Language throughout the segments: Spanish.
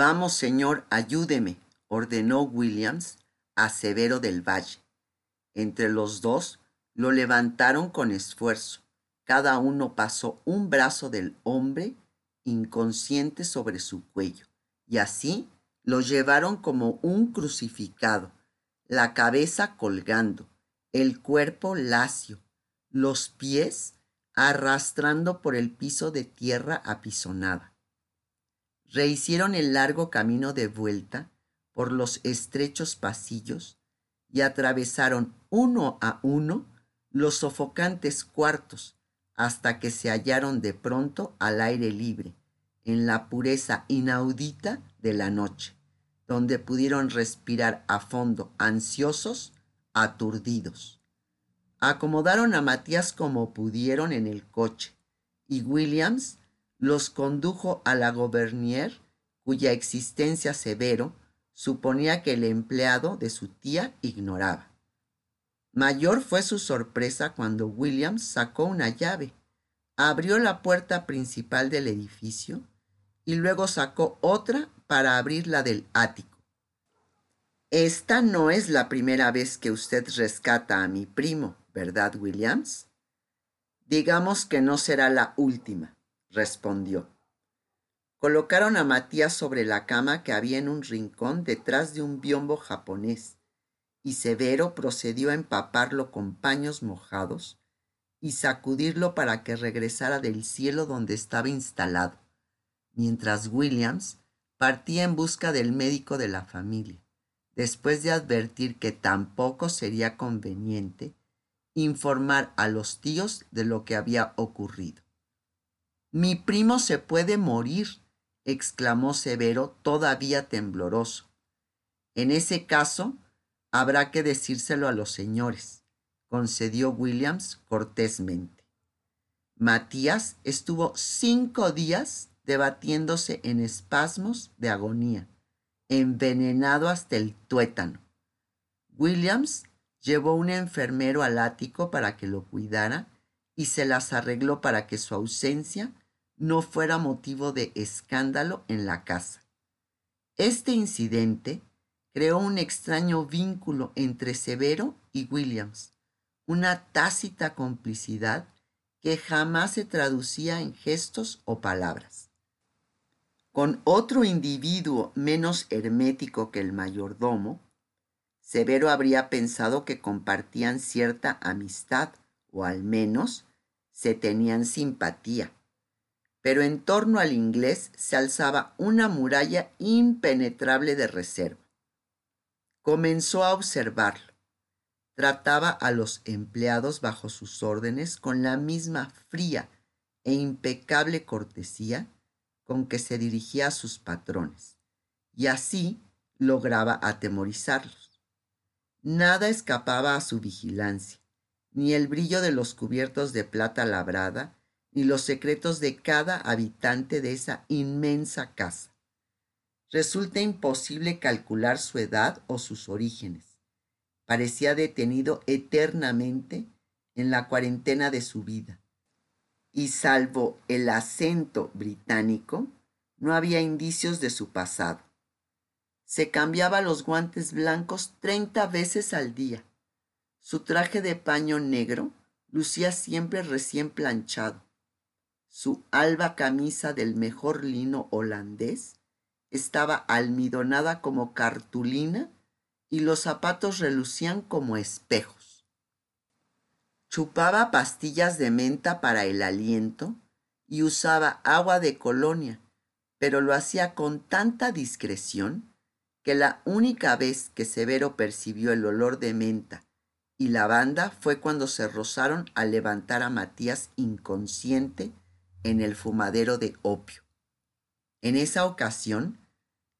Vamos, señor, ayúdeme, ordenó Williams a Severo del Valle. Entre los dos lo levantaron con esfuerzo. Cada uno pasó un brazo del hombre inconsciente sobre su cuello, y así lo llevaron como un crucificado, la cabeza colgando, el cuerpo lacio, los pies arrastrando por el piso de tierra apisonada. Rehicieron el largo camino de vuelta por los estrechos pasillos y atravesaron uno a uno los sofocantes cuartos hasta que se hallaron de pronto al aire libre, en la pureza inaudita de la noche, donde pudieron respirar a fondo, ansiosos, aturdidos. Acomodaron a Matías como pudieron en el coche, y Williams los condujo a la Gobernier, cuya existencia severo suponía que el empleado de su tía ignoraba. Mayor fue su sorpresa cuando Williams sacó una llave, abrió la puerta principal del edificio y luego sacó otra para abrir la del ático. Esta no es la primera vez que usted rescata a mi primo, ¿verdad, Williams? Digamos que no será la última, respondió. Colocaron a Matías sobre la cama que había en un rincón detrás de un biombo japonés, y Severo procedió a empaparlo con paños mojados y sacudirlo para que regresara del cielo donde estaba instalado, mientras Williams partía en busca del médico de la familia, después de advertir que tampoco sería conveniente informar a los tíos de lo que había ocurrido. Mi primo se puede morir, exclamó Severo todavía tembloroso. En ese caso, habrá que decírselo a los señores, concedió Williams cortésmente. Matías estuvo cinco días debatiéndose en espasmos de agonía, envenenado hasta el tuétano. Williams llevó un enfermero al ático para que lo cuidara y se las arregló para que su ausencia no fuera motivo de escándalo en la casa. Este incidente creó un extraño vínculo entre Severo y Williams, una tácita complicidad que jamás se traducía en gestos o palabras. Con otro individuo menos hermético que el mayordomo, Severo habría pensado que compartían cierta amistad o al menos se tenían simpatía pero en torno al inglés se alzaba una muralla impenetrable de reserva. Comenzó a observarlo. Trataba a los empleados bajo sus órdenes con la misma fría e impecable cortesía con que se dirigía a sus patrones, y así lograba atemorizarlos. Nada escapaba a su vigilancia, ni el brillo de los cubiertos de plata labrada, ni los secretos de cada habitante de esa inmensa casa. Resulta imposible calcular su edad o sus orígenes. Parecía detenido eternamente en la cuarentena de su vida. Y salvo el acento británico, no había indicios de su pasado. Se cambiaba los guantes blancos treinta veces al día. Su traje de paño negro lucía siempre recién planchado su alba camisa del mejor lino holandés estaba almidonada como cartulina y los zapatos relucían como espejos. Chupaba pastillas de menta para el aliento y usaba agua de colonia, pero lo hacía con tanta discreción que la única vez que Severo percibió el olor de menta y lavanda fue cuando se rozaron al levantar a Matías inconsciente en el fumadero de opio. En esa ocasión,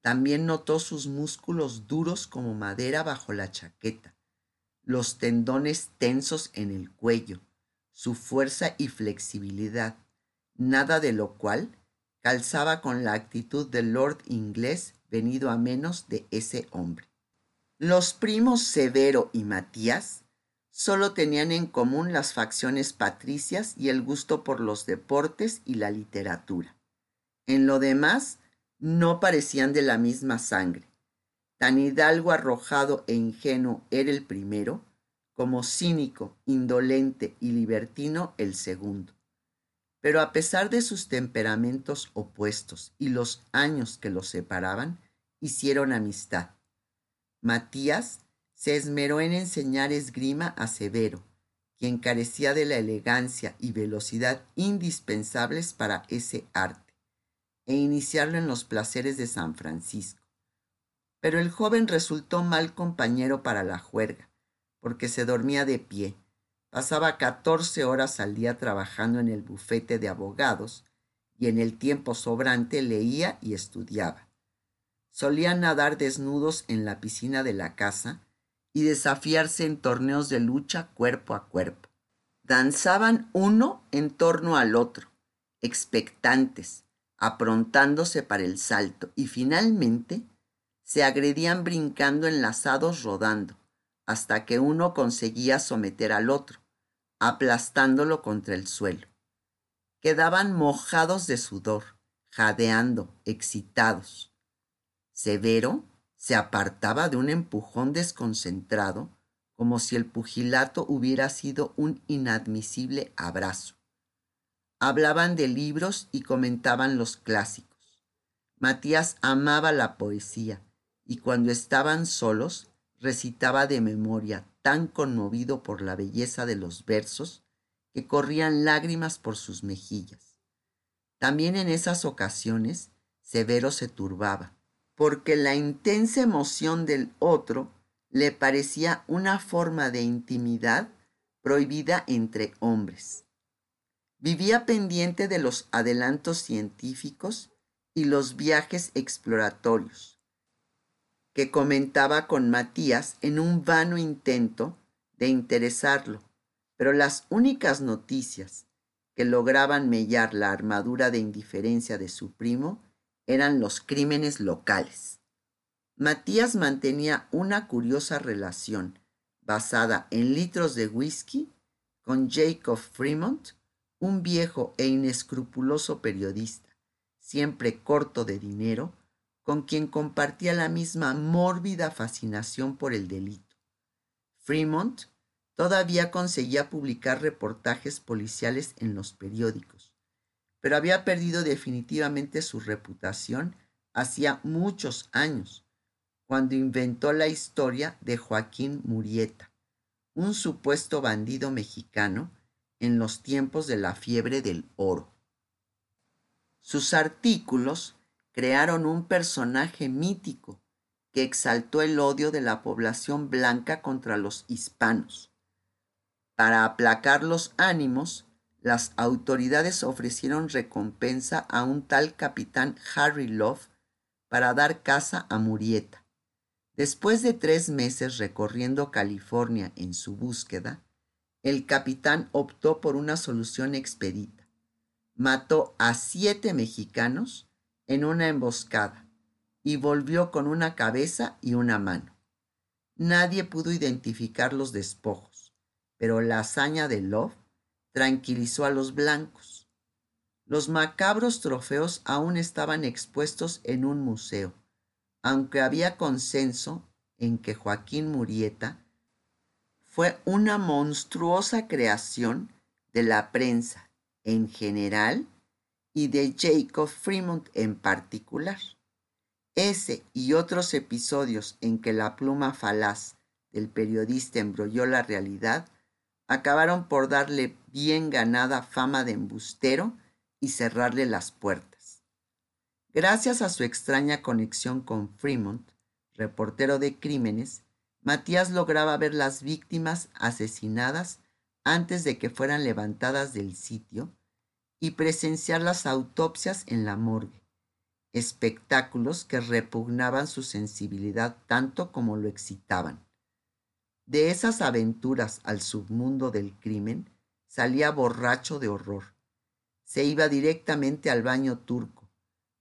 también notó sus músculos duros como madera bajo la chaqueta, los tendones tensos en el cuello, su fuerza y flexibilidad, nada de lo cual calzaba con la actitud del lord inglés venido a menos de ese hombre. Los primos Severo y Matías solo tenían en común las facciones patricias y el gusto por los deportes y la literatura. En lo demás, no parecían de la misma sangre. Tan hidalgo, arrojado e ingenuo era el primero, como cínico, indolente y libertino el segundo. Pero a pesar de sus temperamentos opuestos y los años que los separaban, hicieron amistad. Matías se esmeró en enseñar esgrima a Severo, quien carecía de la elegancia y velocidad indispensables para ese arte, e iniciarlo en los placeres de San Francisco. Pero el joven resultó mal compañero para la juerga, porque se dormía de pie, pasaba catorce horas al día trabajando en el bufete de abogados y en el tiempo sobrante leía y estudiaba. Solía nadar desnudos en la piscina de la casa y desafiarse en torneos de lucha cuerpo a cuerpo. Danzaban uno en torno al otro, expectantes, aprontándose para el salto, y finalmente se agredían brincando enlazados rodando, hasta que uno conseguía someter al otro, aplastándolo contra el suelo. Quedaban mojados de sudor, jadeando, excitados. Severo se apartaba de un empujón desconcentrado, como si el pugilato hubiera sido un inadmisible abrazo. Hablaban de libros y comentaban los clásicos. Matías amaba la poesía y cuando estaban solos recitaba de memoria, tan conmovido por la belleza de los versos, que corrían lágrimas por sus mejillas. También en esas ocasiones Severo se turbaba porque la intensa emoción del otro le parecía una forma de intimidad prohibida entre hombres. Vivía pendiente de los adelantos científicos y los viajes exploratorios, que comentaba con Matías en un vano intento de interesarlo, pero las únicas noticias que lograban mellar la armadura de indiferencia de su primo eran los crímenes locales. Matías mantenía una curiosa relación basada en litros de whisky con Jacob Fremont, un viejo e inescrupuloso periodista, siempre corto de dinero, con quien compartía la misma mórbida fascinación por el delito. Fremont todavía conseguía publicar reportajes policiales en los periódicos pero había perdido definitivamente su reputación hacía muchos años, cuando inventó la historia de Joaquín Murieta, un supuesto bandido mexicano en los tiempos de la fiebre del oro. Sus artículos crearon un personaje mítico que exaltó el odio de la población blanca contra los hispanos. Para aplacar los ánimos, las autoridades ofrecieron recompensa a un tal capitán Harry Love para dar caza a Murieta. Después de tres meses recorriendo California en su búsqueda, el capitán optó por una solución expedita. Mató a siete mexicanos en una emboscada y volvió con una cabeza y una mano. Nadie pudo identificar los despojos, pero la hazaña de Love tranquilizó a los blancos. Los macabros trofeos aún estaban expuestos en un museo, aunque había consenso en que Joaquín Murieta fue una monstruosa creación de la prensa en general y de Jacob Fremont en particular. Ese y otros episodios en que la pluma falaz del periodista embrolló la realidad acabaron por darle bien ganada fama de embustero y cerrarle las puertas. Gracias a su extraña conexión con Fremont, reportero de crímenes, Matías lograba ver las víctimas asesinadas antes de que fueran levantadas del sitio y presenciar las autopsias en la morgue, espectáculos que repugnaban su sensibilidad tanto como lo excitaban. De esas aventuras al submundo del crimen, salía borracho de horror. Se iba directamente al baño turco,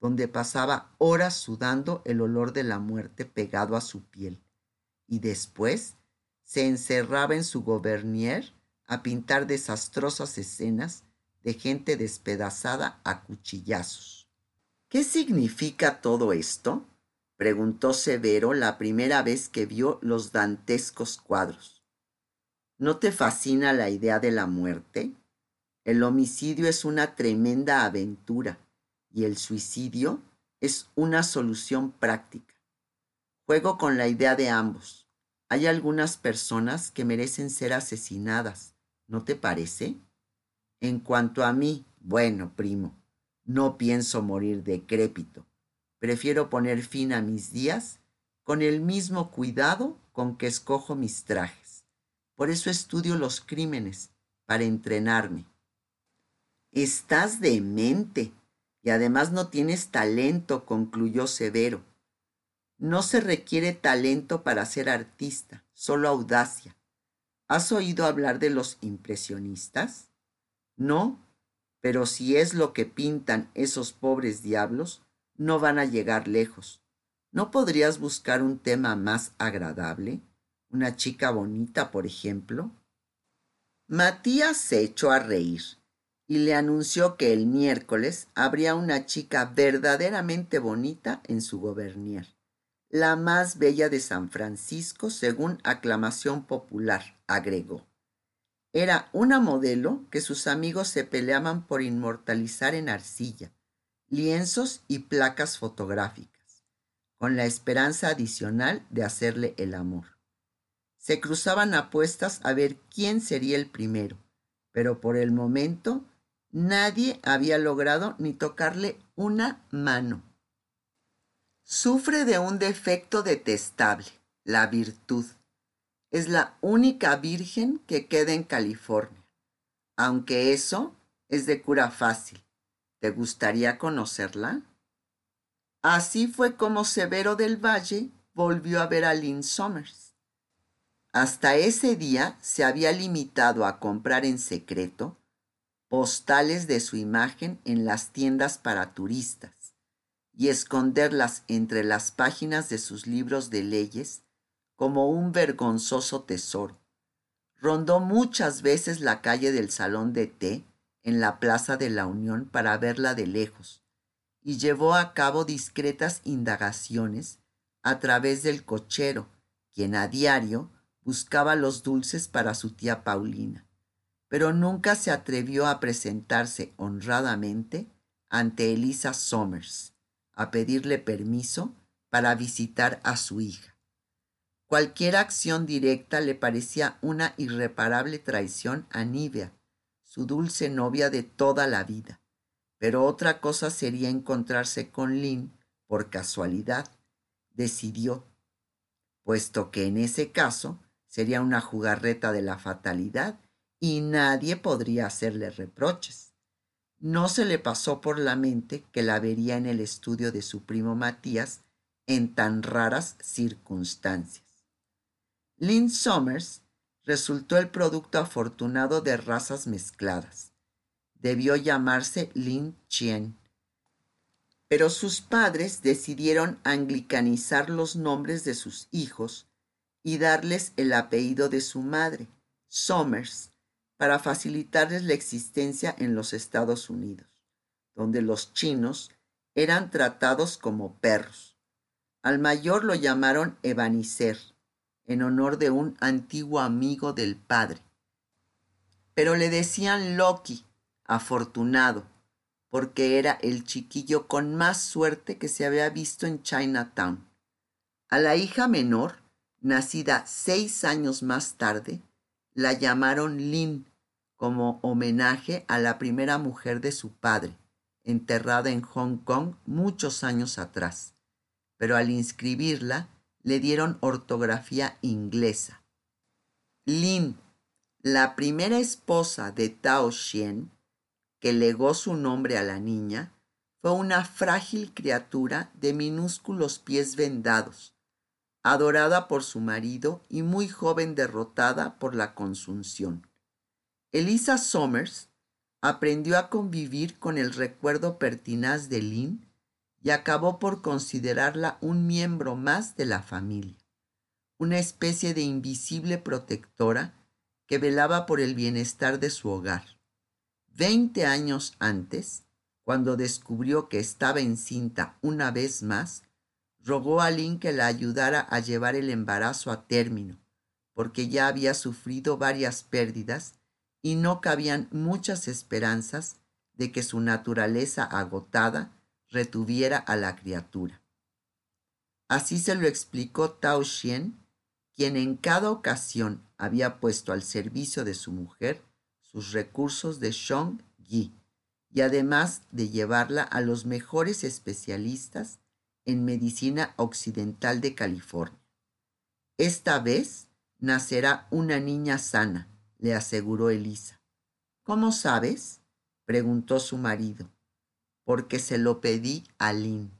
donde pasaba horas sudando el olor de la muerte pegado a su piel, y después se encerraba en su gobernier a pintar desastrosas escenas de gente despedazada a cuchillazos. ¿Qué significa todo esto? Preguntó Severo la primera vez que vio los dantescos cuadros. ¿No te fascina la idea de la muerte? El homicidio es una tremenda aventura y el suicidio es una solución práctica. Juego con la idea de ambos. Hay algunas personas que merecen ser asesinadas, ¿no te parece? En cuanto a mí, bueno, primo, no pienso morir decrépito. Prefiero poner fin a mis días con el mismo cuidado con que escojo mis trajes. Por eso estudio los crímenes, para entrenarme. Estás demente y además no tienes talento, concluyó Severo. No se requiere talento para ser artista, solo audacia. ¿Has oído hablar de los impresionistas? No, pero si es lo que pintan esos pobres diablos, no van a llegar lejos. ¿No podrías buscar un tema más agradable? ¿Una chica bonita, por ejemplo? Matías se echó a reír y le anunció que el miércoles habría una chica verdaderamente bonita en su gobernier, la más bella de San Francisco según aclamación popular, agregó. Era una modelo que sus amigos se peleaban por inmortalizar en arcilla, lienzos y placas fotográficas, con la esperanza adicional de hacerle el amor. Se cruzaban apuestas a ver quién sería el primero, pero por el momento Nadie había logrado ni tocarle una mano. Sufre de un defecto detestable, la virtud. Es la única virgen que queda en California, aunque eso es de cura fácil. ¿Te gustaría conocerla? Así fue como Severo del Valle volvió a ver a Lynn Somers. Hasta ese día se había limitado a comprar en secreto postales de su imagen en las tiendas para turistas y esconderlas entre las páginas de sus libros de leyes como un vergonzoso tesoro. Rondó muchas veces la calle del Salón de Té en la Plaza de la Unión para verla de lejos y llevó a cabo discretas indagaciones a través del cochero, quien a diario buscaba los dulces para su tía Paulina pero nunca se atrevió a presentarse honradamente ante Elisa Somers a pedirle permiso para visitar a su hija. Cualquier acción directa le parecía una irreparable traición a Nivea, su dulce novia de toda la vida, pero otra cosa sería encontrarse con Lynn por casualidad, decidió, puesto que en ese caso sería una jugarreta de la fatalidad y nadie podría hacerle reproches. No se le pasó por la mente que la vería en el estudio de su primo Matías en tan raras circunstancias. Lynn Somers resultó el producto afortunado de razas mezcladas. Debió llamarse Lin Chien. Pero sus padres decidieron anglicanizar los nombres de sus hijos y darles el apellido de su madre, Somers, para facilitarles la existencia en los Estados Unidos, donde los chinos eran tratados como perros. Al mayor lo llamaron Ebenezer, en honor de un antiguo amigo del padre. Pero le decían Loki, afortunado, porque era el chiquillo con más suerte que se había visto en Chinatown. A la hija menor, nacida seis años más tarde, la llamaron Lin como homenaje a la primera mujer de su padre, enterrada en Hong Kong muchos años atrás, pero al inscribirla le dieron ortografía inglesa. Lin, la primera esposa de Tao Xian, que legó su nombre a la niña, fue una frágil criatura de minúsculos pies vendados, adorada por su marido y muy joven derrotada por la consunción. Elisa Somers aprendió a convivir con el recuerdo pertinaz de Lynn y acabó por considerarla un miembro más de la familia, una especie de invisible protectora que velaba por el bienestar de su hogar. Veinte años antes, cuando descubrió que estaba encinta una vez más, rogó a Lin que la ayudara a llevar el embarazo a término, porque ya había sufrido varias pérdidas y no cabían muchas esperanzas de que su naturaleza agotada retuviera a la criatura. Así se lo explicó Tao Xian, quien en cada ocasión había puesto al servicio de su mujer sus recursos de Shong Yi y además de llevarla a los mejores especialistas en medicina occidental de California. Esta vez nacerá una niña sana, le aseguró Elisa. ¿Cómo sabes? preguntó su marido. Porque se lo pedí a Lynn.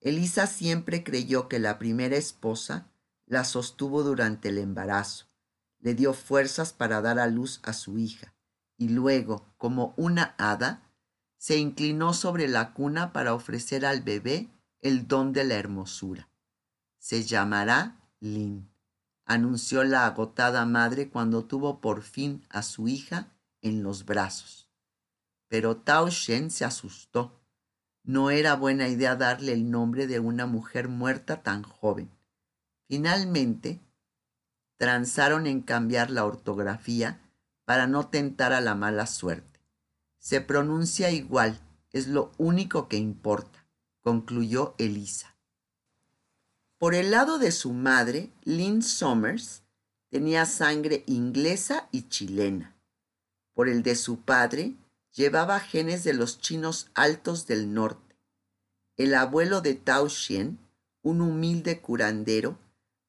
Elisa siempre creyó que la primera esposa la sostuvo durante el embarazo, le dio fuerzas para dar a luz a su hija, y luego, como una hada, se inclinó sobre la cuna para ofrecer al bebé el don de la hermosura. Se llamará Lin, anunció la agotada madre cuando tuvo por fin a su hija en los brazos. Pero Tao Shen se asustó. No era buena idea darle el nombre de una mujer muerta tan joven. Finalmente, transaron en cambiar la ortografía para no tentar a la mala suerte. Se pronuncia igual, es lo único que importa, concluyó Elisa. Por el lado de su madre, Lynn Somers tenía sangre inglesa y chilena. Por el de su padre, llevaba genes de los chinos altos del norte. El abuelo de Tao Xian, un humilde curandero,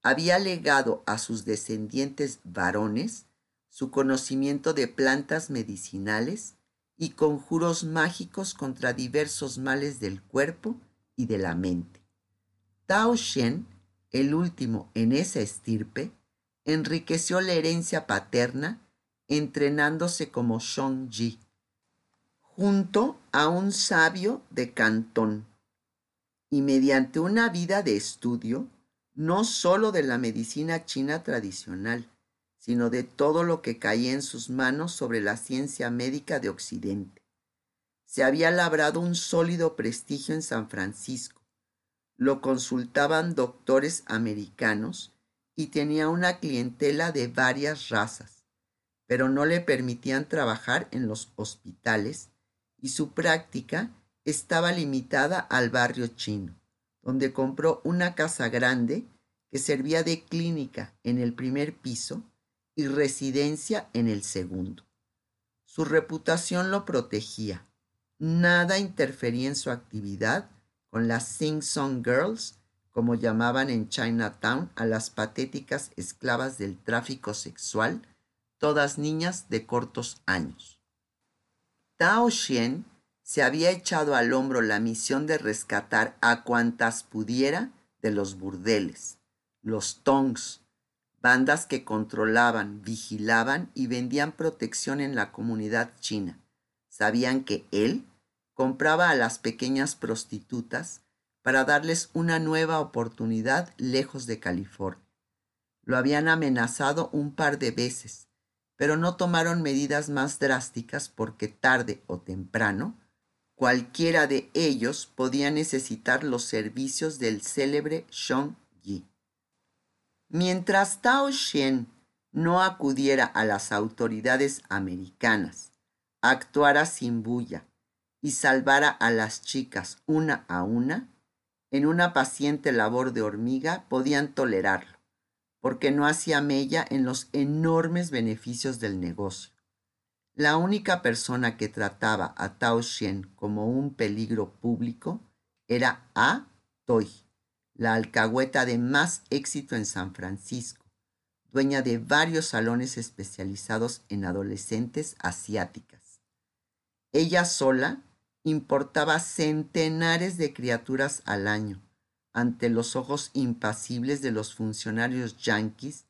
había legado a sus descendientes varones su conocimiento de plantas medicinales y conjuros mágicos contra diversos males del cuerpo y de la mente. Tao Shen, el último en esa estirpe, enriqueció la herencia paterna entrenándose como Shong Ji, junto a un sabio de Cantón, y mediante una vida de estudio, no sólo de la medicina china tradicional, sino de todo lo que caía en sus manos sobre la ciencia médica de Occidente. Se había labrado un sólido prestigio en San Francisco. Lo consultaban doctores americanos y tenía una clientela de varias razas, pero no le permitían trabajar en los hospitales y su práctica estaba limitada al barrio chino, donde compró una casa grande que servía de clínica en el primer piso y residencia en el segundo. Su reputación lo protegía. Nada interfería en su actividad con las Sing Song Girls, como llamaban en Chinatown a las patéticas esclavas del tráfico sexual, todas niñas de cortos años. Tao Xian se había echado al hombro la misión de rescatar a cuantas pudiera de los burdeles, los tongs, bandas que controlaban, vigilaban y vendían protección en la comunidad china. Sabían que él compraba a las pequeñas prostitutas para darles una nueva oportunidad lejos de California. Lo habían amenazado un par de veces, pero no tomaron medidas más drásticas porque tarde o temprano cualquiera de ellos podía necesitar los servicios del célebre Shong Yi. Mientras Tao Xian no acudiera a las autoridades americanas, actuara sin bulla y salvara a las chicas una a una, en una paciente labor de hormiga podían tolerarlo, porque no hacía mella en los enormes beneficios del negocio. La única persona que trataba a Tao Xian como un peligro público era A. Toy la alcahueta de más éxito en San Francisco, dueña de varios salones especializados en adolescentes asiáticas. Ella sola importaba centenares de criaturas al año ante los ojos impasibles de los funcionarios yanquis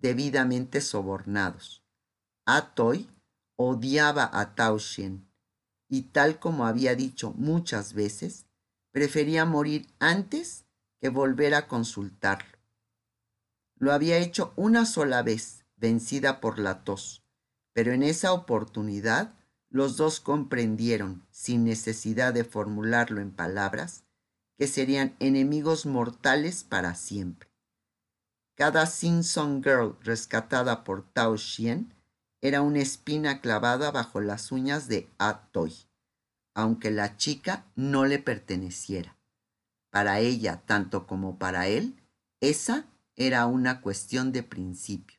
debidamente sobornados. Atoy odiaba a Tao y tal como había dicho muchas veces, prefería morir antes que volver a consultarlo. Lo había hecho una sola vez, vencida por la tos, pero en esa oportunidad los dos comprendieron, sin necesidad de formularlo en palabras, que serían enemigos mortales para siempre. Cada Simpson Girl rescatada por Tao Xian era una espina clavada bajo las uñas de Atoy, aunque la chica no le perteneciera. Para ella, tanto como para él, esa era una cuestión de principio.